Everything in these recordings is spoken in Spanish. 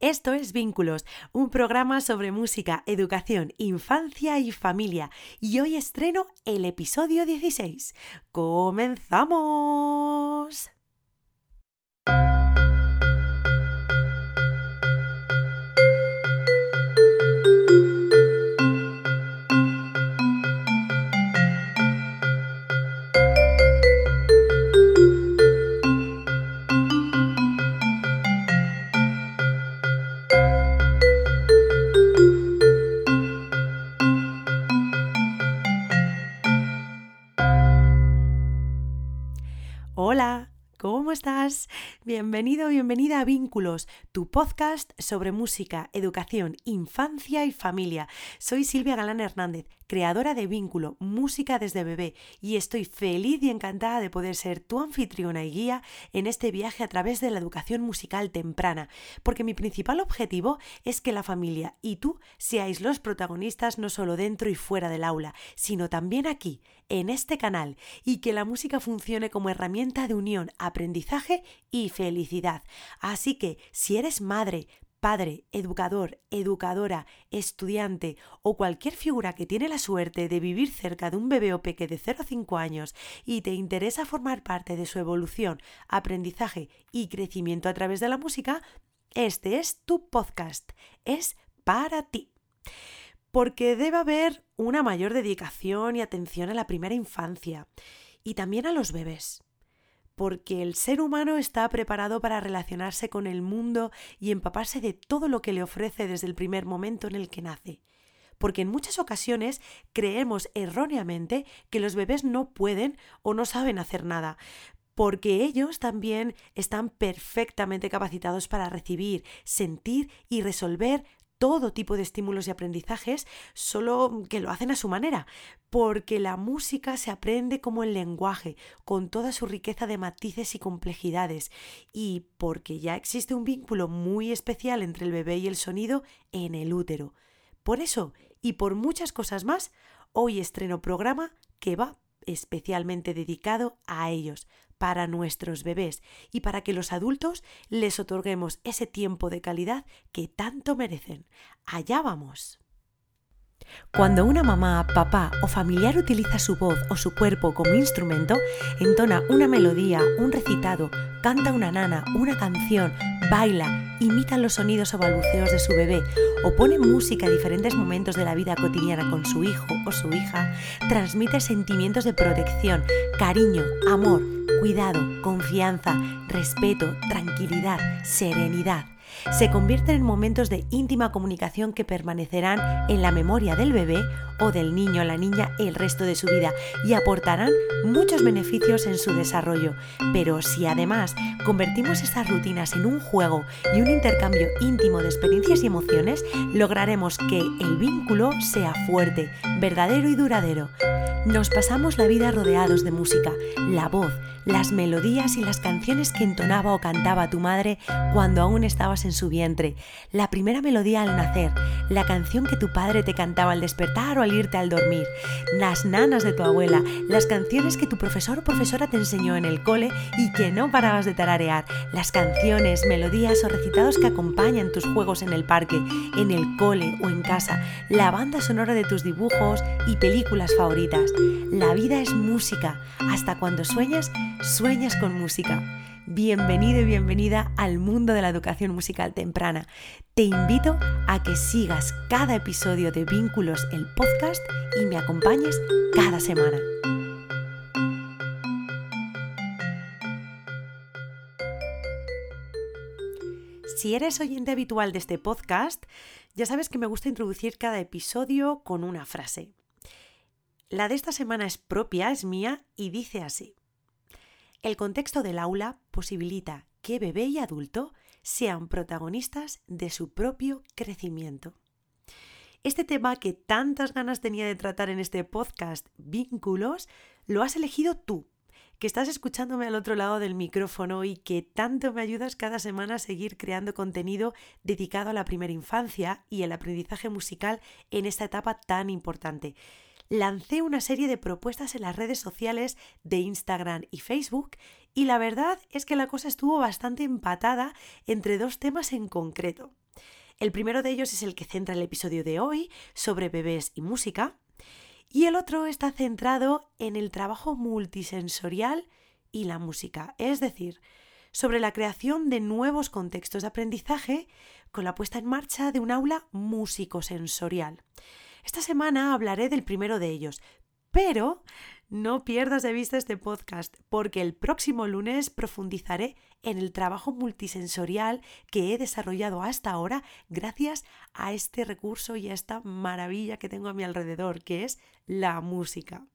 Esto es Vínculos, un programa sobre música, educación, infancia y familia. Y hoy estreno el episodio 16. ¡Comenzamos! Hola, ¿cómo estás? Bienvenido, bienvenida a Vínculos, tu podcast sobre música, educación, infancia y familia. Soy Silvia Galán Hernández, creadora de Vínculo, Música desde bebé, y estoy feliz y encantada de poder ser tu anfitriona y guía en este viaje a través de la educación musical temprana, porque mi principal objetivo es que la familia y tú seáis los protagonistas no solo dentro y fuera del aula, sino también aquí, en este canal, y que la música funcione como herramienta de unión, aprendizaje y felicidad. Así que, si eres madre, padre, educador, educadora, estudiante o cualquier figura que tiene la suerte de vivir cerca de un bebé o peque de 0 a 5 años y te interesa formar parte de su evolución, aprendizaje y crecimiento a través de la música, este es tu podcast. Es para ti. Porque debe haber una mayor dedicación y atención a la primera infancia y también a los bebés porque el ser humano está preparado para relacionarse con el mundo y empaparse de todo lo que le ofrece desde el primer momento en el que nace. Porque en muchas ocasiones creemos erróneamente que los bebés no pueden o no saben hacer nada, porque ellos también están perfectamente capacitados para recibir, sentir y resolver todo tipo de estímulos y aprendizajes, solo que lo hacen a su manera, porque la música se aprende como el lenguaje, con toda su riqueza de matices y complejidades, y porque ya existe un vínculo muy especial entre el bebé y el sonido en el útero. Por eso, y por muchas cosas más, hoy estreno programa que va especialmente dedicado a ellos, para nuestros bebés y para que los adultos les otorguemos ese tiempo de calidad que tanto merecen. Allá vamos. Cuando una mamá, papá o familiar utiliza su voz o su cuerpo como instrumento, entona una melodía, un recitado, canta una nana, una canción, baila, imita los sonidos o balbuceos de su bebé o pone música a diferentes momentos de la vida cotidiana con su hijo o su hija, transmite sentimientos de protección, cariño, amor, cuidado, confianza, respeto, tranquilidad, serenidad se convierten en momentos de íntima comunicación que permanecerán en la memoria del bebé o del niño o la niña el resto de su vida y aportarán muchos beneficios en su desarrollo. Pero si además convertimos estas rutinas en un juego y un intercambio íntimo de experiencias y emociones, lograremos que el vínculo sea fuerte, verdadero y duradero. Nos pasamos la vida rodeados de música, la voz, las melodías y las canciones que entonaba o cantaba tu madre cuando aún estabas en su vientre, la primera melodía al nacer, la canción que tu padre te cantaba al despertar o al irte al dormir, las nanas de tu abuela, las canciones que tu profesor o profesora te enseñó en el cole y que no parabas de tararear, las canciones, melodías o recitados que acompañan tus juegos en el parque, en el cole o en casa, la banda sonora de tus dibujos y películas favoritas. La vida es música. Hasta cuando sueñas, sueñas con música. Bienvenido y bienvenida al mundo de la educación musical temprana. Te invito a que sigas cada episodio de Vínculos, el podcast, y me acompañes cada semana. Si eres oyente habitual de este podcast, ya sabes que me gusta introducir cada episodio con una frase. La de esta semana es propia, es mía y dice así. El contexto del aula posibilita que bebé y adulto sean protagonistas de su propio crecimiento. Este tema que tantas ganas tenía de tratar en este podcast, vínculos, lo has elegido tú, que estás escuchándome al otro lado del micrófono y que tanto me ayudas cada semana a seguir creando contenido dedicado a la primera infancia y el aprendizaje musical en esta etapa tan importante lancé una serie de propuestas en las redes sociales de Instagram y Facebook y la verdad es que la cosa estuvo bastante empatada entre dos temas en concreto. El primero de ellos es el que centra el episodio de hoy sobre bebés y música. Y el otro está centrado en el trabajo multisensorial y la música, es decir, sobre la creación de nuevos contextos de aprendizaje con la puesta en marcha de un aula músico-sensorial. Esta semana hablaré del primero de ellos, pero no pierdas de vista este podcast porque el próximo lunes profundizaré en el trabajo multisensorial que he desarrollado hasta ahora gracias a este recurso y a esta maravilla que tengo a mi alrededor, que es la música.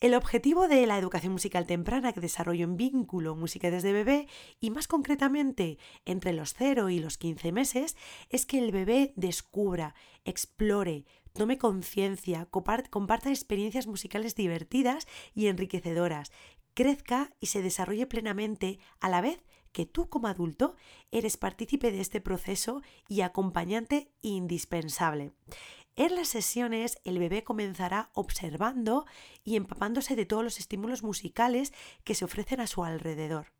El objetivo de la educación musical temprana que desarrollo en vínculo Música desde bebé y más concretamente entre los 0 y los 15 meses es que el bebé descubra, explore, tome conciencia, comparta experiencias musicales divertidas y enriquecedoras, crezca y se desarrolle plenamente a la vez que tú como adulto eres partícipe de este proceso y acompañante indispensable. En las sesiones el bebé comenzará observando y empapándose de todos los estímulos musicales que se ofrecen a su alrededor.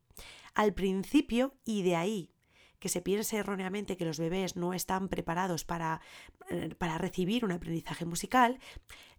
Al principio, y de ahí que se piense erróneamente que los bebés no están preparados para, eh, para recibir un aprendizaje musical,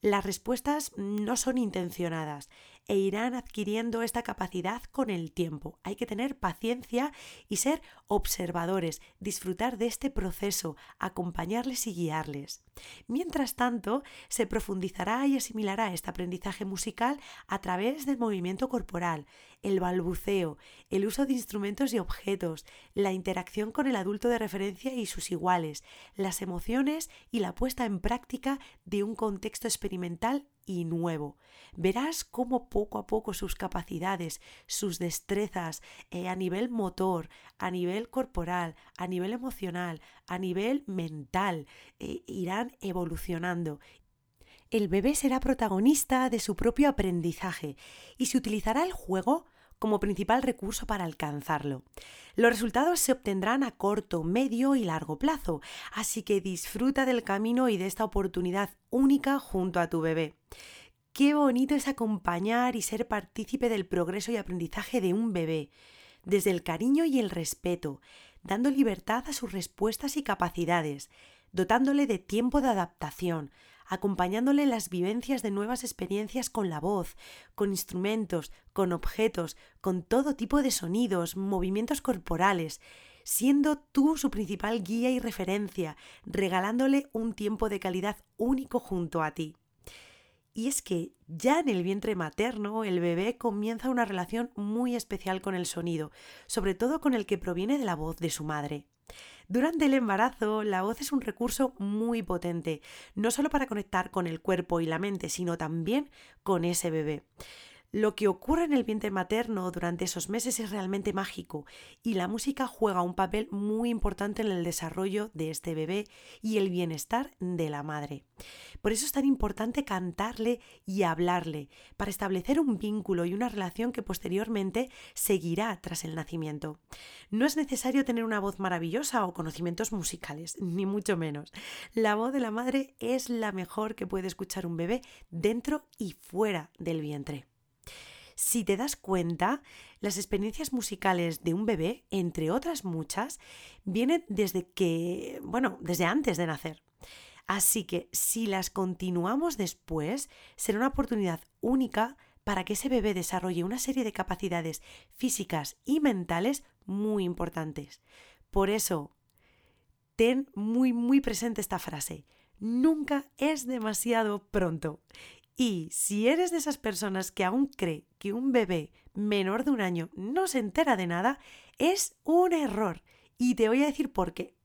las respuestas no son intencionadas e irán adquiriendo esta capacidad con el tiempo. Hay que tener paciencia y ser observadores, disfrutar de este proceso, acompañarles y guiarles. Mientras tanto, se profundizará y asimilará este aprendizaje musical a través del movimiento corporal, el balbuceo, el uso de instrumentos y objetos, la interacción con el adulto de referencia y sus iguales, las emociones y la puesta en práctica de un contexto experimental y nuevo. Verás cómo poco a poco sus capacidades, sus destrezas eh, a nivel motor, a nivel corporal, a nivel emocional, a nivel mental, eh, irán evolucionando el bebé será protagonista de su propio aprendizaje y se utilizará el juego como principal recurso para alcanzarlo. Los resultados se obtendrán a corto, medio y largo plazo, así que disfruta del camino y de esta oportunidad única junto a tu bebé. Qué bonito es acompañar y ser partícipe del progreso y aprendizaje de un bebé, desde el cariño y el respeto, dando libertad a sus respuestas y capacidades, dotándole de tiempo de adaptación, acompañándole las vivencias de nuevas experiencias con la voz, con instrumentos, con objetos, con todo tipo de sonidos, movimientos corporales, siendo tú su principal guía y referencia, regalándole un tiempo de calidad único junto a ti. Y es que ya en el vientre materno el bebé comienza una relación muy especial con el sonido, sobre todo con el que proviene de la voz de su madre. Durante el embarazo, la voz es un recurso muy potente, no solo para conectar con el cuerpo y la mente, sino también con ese bebé. Lo que ocurre en el vientre materno durante esos meses es realmente mágico y la música juega un papel muy importante en el desarrollo de este bebé y el bienestar de la madre. Por eso es tan importante cantarle y hablarle para establecer un vínculo y una relación que posteriormente seguirá tras el nacimiento. No es necesario tener una voz maravillosa o conocimientos musicales, ni mucho menos. La voz de la madre es la mejor que puede escuchar un bebé dentro y fuera del vientre. Si te das cuenta, las experiencias musicales de un bebé, entre otras muchas, vienen desde que, bueno, desde antes de nacer. Así que si las continuamos después, será una oportunidad única para que ese bebé desarrolle una serie de capacidades físicas y mentales muy importantes. Por eso, ten muy, muy presente esta frase. Nunca es demasiado pronto. Y si eres de esas personas que aún cree que un bebé menor de un año no se entera de nada, es un error. Y te voy a decir por qué.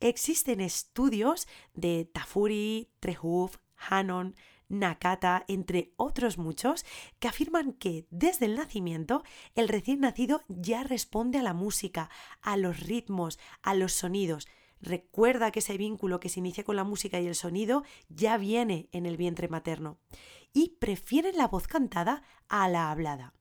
Existen estudios de Tafuri, Trehuf, Hanon, Nakata, entre otros muchos, que afirman que desde el nacimiento el recién nacido ya responde a la música, a los ritmos, a los sonidos. Recuerda que ese vínculo que se inicia con la música y el sonido ya viene en el vientre materno y prefieren la voz cantada a la hablada.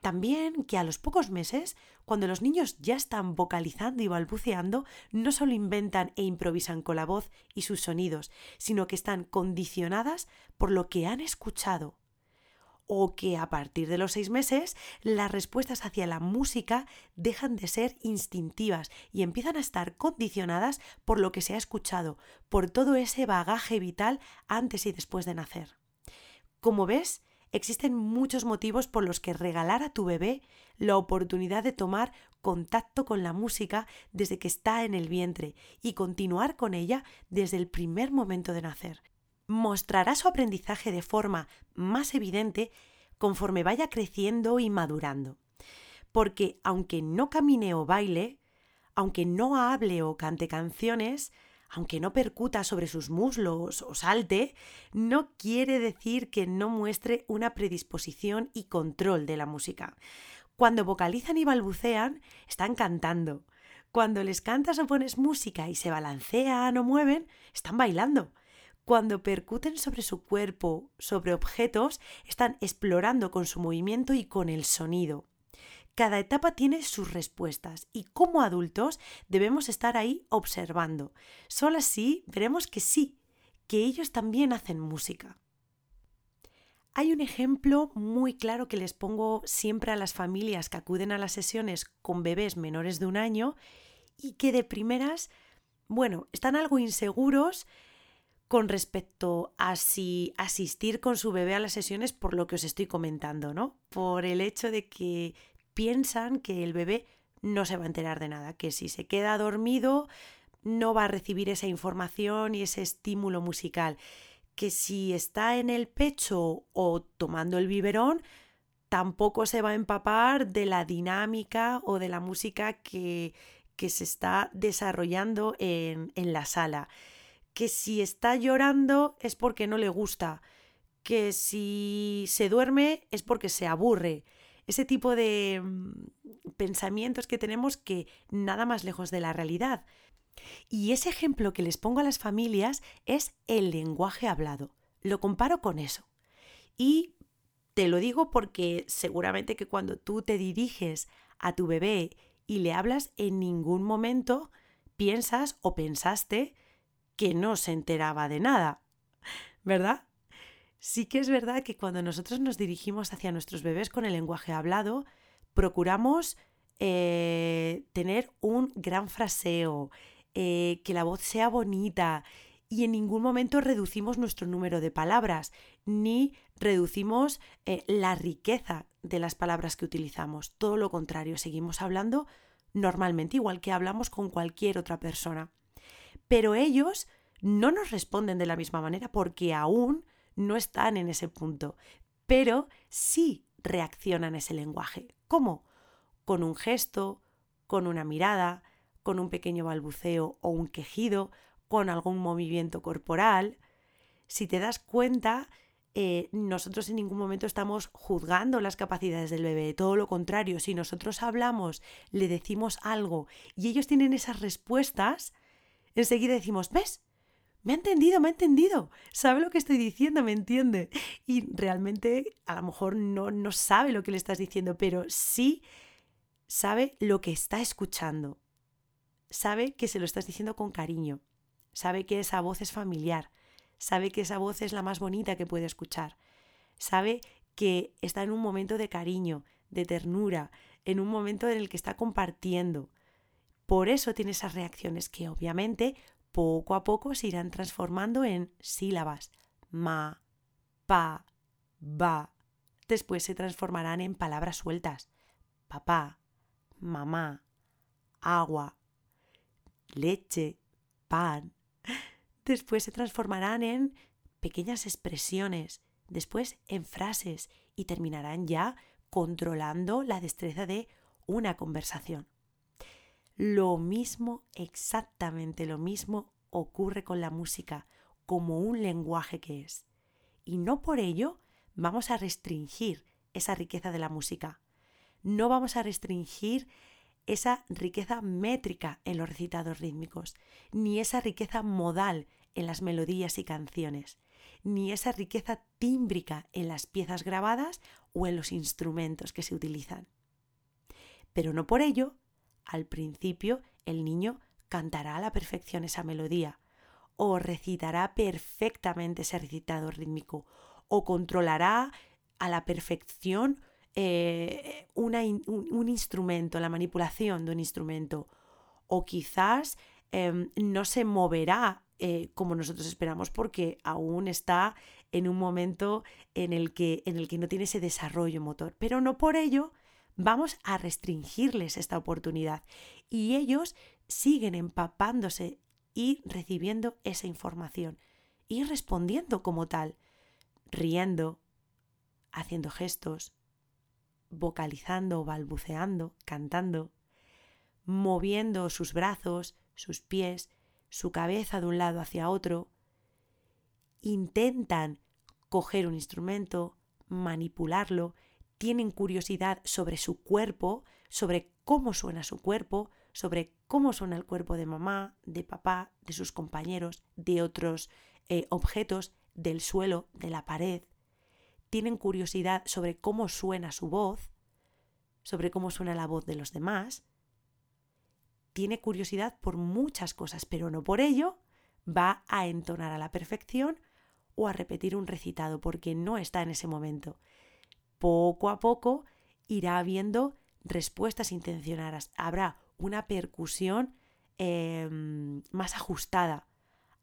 También que a los pocos meses, cuando los niños ya están vocalizando y balbuceando, no solo inventan e improvisan con la voz y sus sonidos, sino que están condicionadas por lo que han escuchado. O que a partir de los seis meses las respuestas hacia la música dejan de ser instintivas y empiezan a estar condicionadas por lo que se ha escuchado, por todo ese bagaje vital antes y después de nacer. Como ves, existen muchos motivos por los que regalar a tu bebé la oportunidad de tomar contacto con la música desde que está en el vientre y continuar con ella desde el primer momento de nacer mostrará su aprendizaje de forma más evidente conforme vaya creciendo y madurando. Porque aunque no camine o baile, aunque no hable o cante canciones, aunque no percuta sobre sus muslos o salte, no quiere decir que no muestre una predisposición y control de la música. Cuando vocalizan y balbucean, están cantando. Cuando les cantas o pones música y se balancean o mueven, están bailando. Cuando percuten sobre su cuerpo, sobre objetos, están explorando con su movimiento y con el sonido. Cada etapa tiene sus respuestas y como adultos debemos estar ahí observando. Solo así veremos que sí, que ellos también hacen música. Hay un ejemplo muy claro que les pongo siempre a las familias que acuden a las sesiones con bebés menores de un año y que de primeras, bueno, están algo inseguros con respecto a si asistir con su bebé a las sesiones por lo que os estoy comentando, ¿no? Por el hecho de que piensan que el bebé no se va a enterar de nada, que si se queda dormido no va a recibir esa información y ese estímulo musical, que si está en el pecho o tomando el biberón, tampoco se va a empapar de la dinámica o de la música que, que se está desarrollando en, en la sala que si está llorando es porque no le gusta, que si se duerme es porque se aburre. Ese tipo de mm, pensamientos que tenemos que nada más lejos de la realidad. Y ese ejemplo que les pongo a las familias es el lenguaje hablado. Lo comparo con eso. Y te lo digo porque seguramente que cuando tú te diriges a tu bebé y le hablas en ningún momento piensas o pensaste que no se enteraba de nada, ¿verdad? Sí que es verdad que cuando nosotros nos dirigimos hacia nuestros bebés con el lenguaje hablado, procuramos eh, tener un gran fraseo, eh, que la voz sea bonita y en ningún momento reducimos nuestro número de palabras, ni reducimos eh, la riqueza de las palabras que utilizamos. Todo lo contrario, seguimos hablando normalmente, igual que hablamos con cualquier otra persona pero ellos no nos responden de la misma manera porque aún no están en ese punto, pero sí reaccionan a ese lenguaje. ¿Cómo? Con un gesto, con una mirada, con un pequeño balbuceo o un quejido, con algún movimiento corporal. Si te das cuenta, eh, nosotros en ningún momento estamos juzgando las capacidades del bebé, todo lo contrario, si nosotros hablamos, le decimos algo y ellos tienen esas respuestas, enseguida decimos, ¿ves? Me ha entendido, me ha entendido, sabe lo que estoy diciendo, me entiende. Y realmente a lo mejor no, no sabe lo que le estás diciendo, pero sí sabe lo que está escuchando. Sabe que se lo estás diciendo con cariño. Sabe que esa voz es familiar. Sabe que esa voz es la más bonita que puede escuchar. Sabe que está en un momento de cariño, de ternura, en un momento en el que está compartiendo. Por eso tiene esas reacciones que obviamente poco a poco se irán transformando en sílabas. Ma, pa, ba. Después se transformarán en palabras sueltas. Papá, mamá, agua, leche, pan. Después se transformarán en pequeñas expresiones, después en frases y terminarán ya controlando la destreza de una conversación. Lo mismo, exactamente lo mismo ocurre con la música como un lenguaje que es. Y no por ello vamos a restringir esa riqueza de la música. No vamos a restringir esa riqueza métrica en los recitados rítmicos, ni esa riqueza modal en las melodías y canciones, ni esa riqueza tímbrica en las piezas grabadas o en los instrumentos que se utilizan. Pero no por ello al principio el niño cantará a la perfección esa melodía, o recitará perfectamente ese recitado rítmico, o controlará a la perfección eh, un, instrumento, la manipulación de un instrumento. O quizás em, no se moverá eh, como nosotros esperamos porque aún está en un momento en el, que, en el que no tiene ese desarrollo motor. Pero no por ello vamos a restringirles esta oportunidad. Y ellos siguen empapándose y recibiendo esa información y respondiendo como tal, riendo, haciendo gestos, vocalizando, balbuceando, cantando, moviendo sus brazos, sus pies, su cabeza de un lado hacia otro, intentan coger un instrumento, manipularlo, tienen curiosidad sobre su cuerpo, sobre cómo suena su cuerpo, sobre cómo suena el cuerpo de mamá, de papá, de sus compañeros, de otros eh, objetos, del suelo, de la pared. Tienen curiosidad sobre cómo suena su voz, sobre cómo suena la voz de los demás. Tiene curiosidad por muchas cosas, pero no por ello va a entonar a la perfección o a repetir un recitado, porque no está en ese momento. Poco a poco irá habiendo respuestas intencionadas. Habrá una percusión em, más ajustada.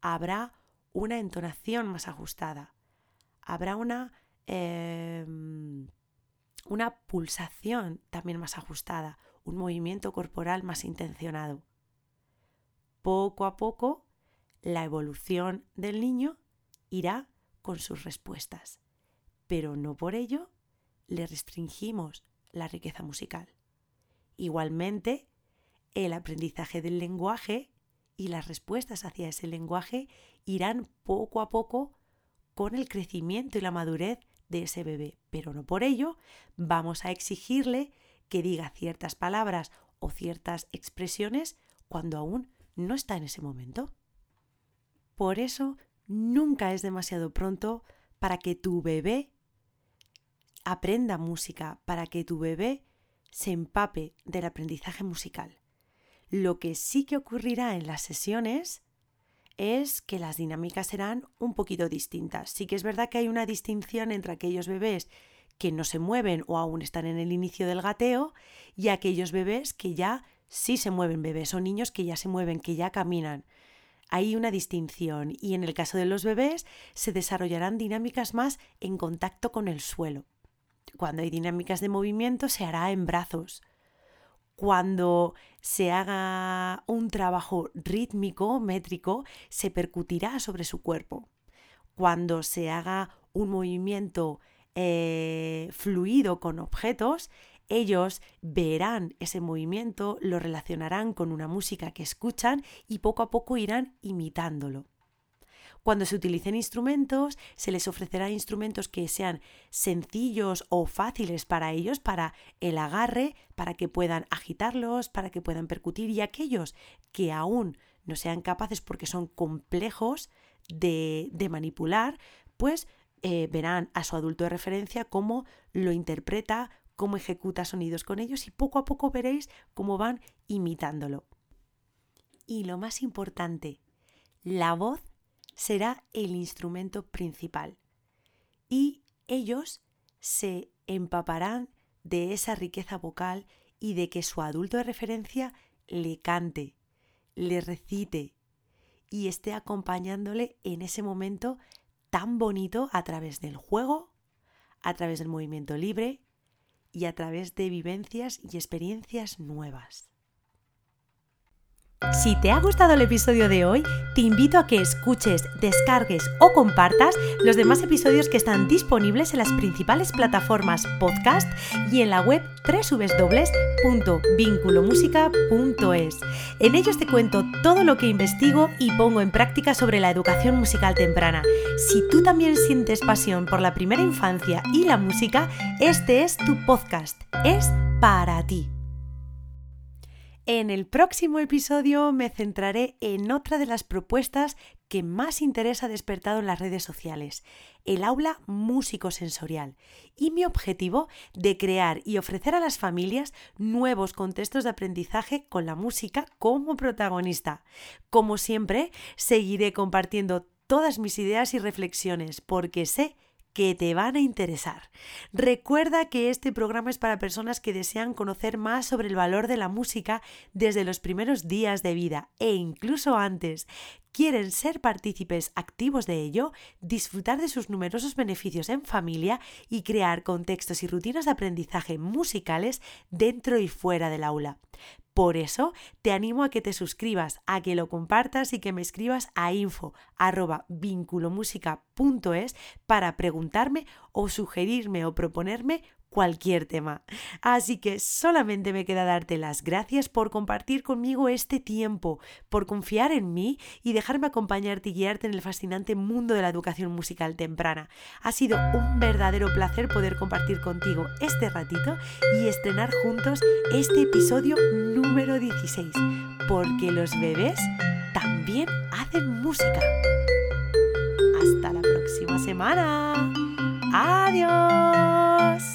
Habrá una entonación más ajustada. Habrá una, em, una pulsación también más ajustada, un movimiento corporal más intencionado. Poco a poco, la evolución del niño irá con sus respuestas, pero no por ello le restringimos la riqueza musical. Igualmente, el aprendizaje del lenguaje y las respuestas hacia ese lenguaje irán poco a poco con el crecimiento y la madurez de ese bebé, pero no por ello vamos a exigirle que diga ciertas palabras o ciertas expresiones cuando aún no está en ese momento. Por eso nunca es demasiado pronto para que tu bebé aprenda música, para que tu bebé se empape del aprendizaje musical. Lo que sí que ocurrirá en las sesiones es que las dinámicas serán un poquito distintas. Sí que es verdad que hay una distinción entre aquellos bebés que no se mueven o aún están en el inicio del gateo y aquellos bebés que ya sí se mueven, bebés o niños que ya se mueven, que ya caminan. Hay una distinción y en el caso de los bebés se desarrollarán dinámicas más en contacto con el suelo. Cuando hay dinámicas de movimiento se hará en brazos cuando se haga un trabajo rítmico, métrico, se percutirá sobre su cuerpo. Cuando se haga un movimiento eh, fluido con objetos, ellos verán ese movimiento, lo relacionarán con una música que escuchan y poco a poco irán imitándolo. Cuando se utilicen instrumentos, se les ofrecerá instrumentos que sean sencillos o fáciles para ellos, para el agarre, para que puedan agitarlos, para que puedan percutir y aquellos que aún no sean capaces porque son complejos de, manipular, pues eh, verán a su adulto de referencia cómo lo interpreta, cómo ejecuta sonidos con ellos y poco a poco veréis cómo van imitándolo. Y lo más importante, la voz será el instrumento principal. Y ellos se empaparán de esa riqueza vocal y de que su adulto de referencia le cante, le recite y esté acompañándole en ese momento tan bonito a través del juego, a través del movimiento libre y a través de vivencias y experiencias nuevas. Si te ha gustado el episodio de hoy, te invito a que escuches, descargues o compartas los demás episodios que están disponibles en las principales plataformas podcast y en la web www.vinculomusica.es. En ellos te cuento todo lo que investigo y pongo en práctica sobre la educación musical temprana. Si tú también sientes pasión por la primera infancia y la música, este es tu podcast. Es para ti. En el próximo episodio me centraré en otra de las propuestas que más interés ha despertado en las redes sociales, el aula músico-sensorial, y mi objetivo de crear y ofrecer a las familias nuevos contextos de aprendizaje con la música como protagonista. Como siempre, seguiré compartiendo todas mis ideas y reflexiones porque sé que te van a interesar. Recuerda que este programa es para personas que desean conocer más sobre el valor de la música desde los primeros días de vida e incluso antes. Quieren ser partícipes activos de ello, disfrutar de sus numerosos beneficios en familia y crear contextos y rutinas de aprendizaje musicales dentro y fuera del aula. Por eso te animo a que te suscribas, a que lo compartas y que me escribas a info para preguntarme o sugerirme o proponerme cualquier tema. Así que solamente me queda darte las gracias por compartir conmigo este tiempo, por confiar en mí y dejarme acompañarte y guiarte en el fascinante mundo de la educación musical temprana. Ha sido un verdadero placer poder compartir contigo este ratito y estrenar juntos este episodio número 16, porque los bebés también hacen música. Hasta la próxima semana. Adiós.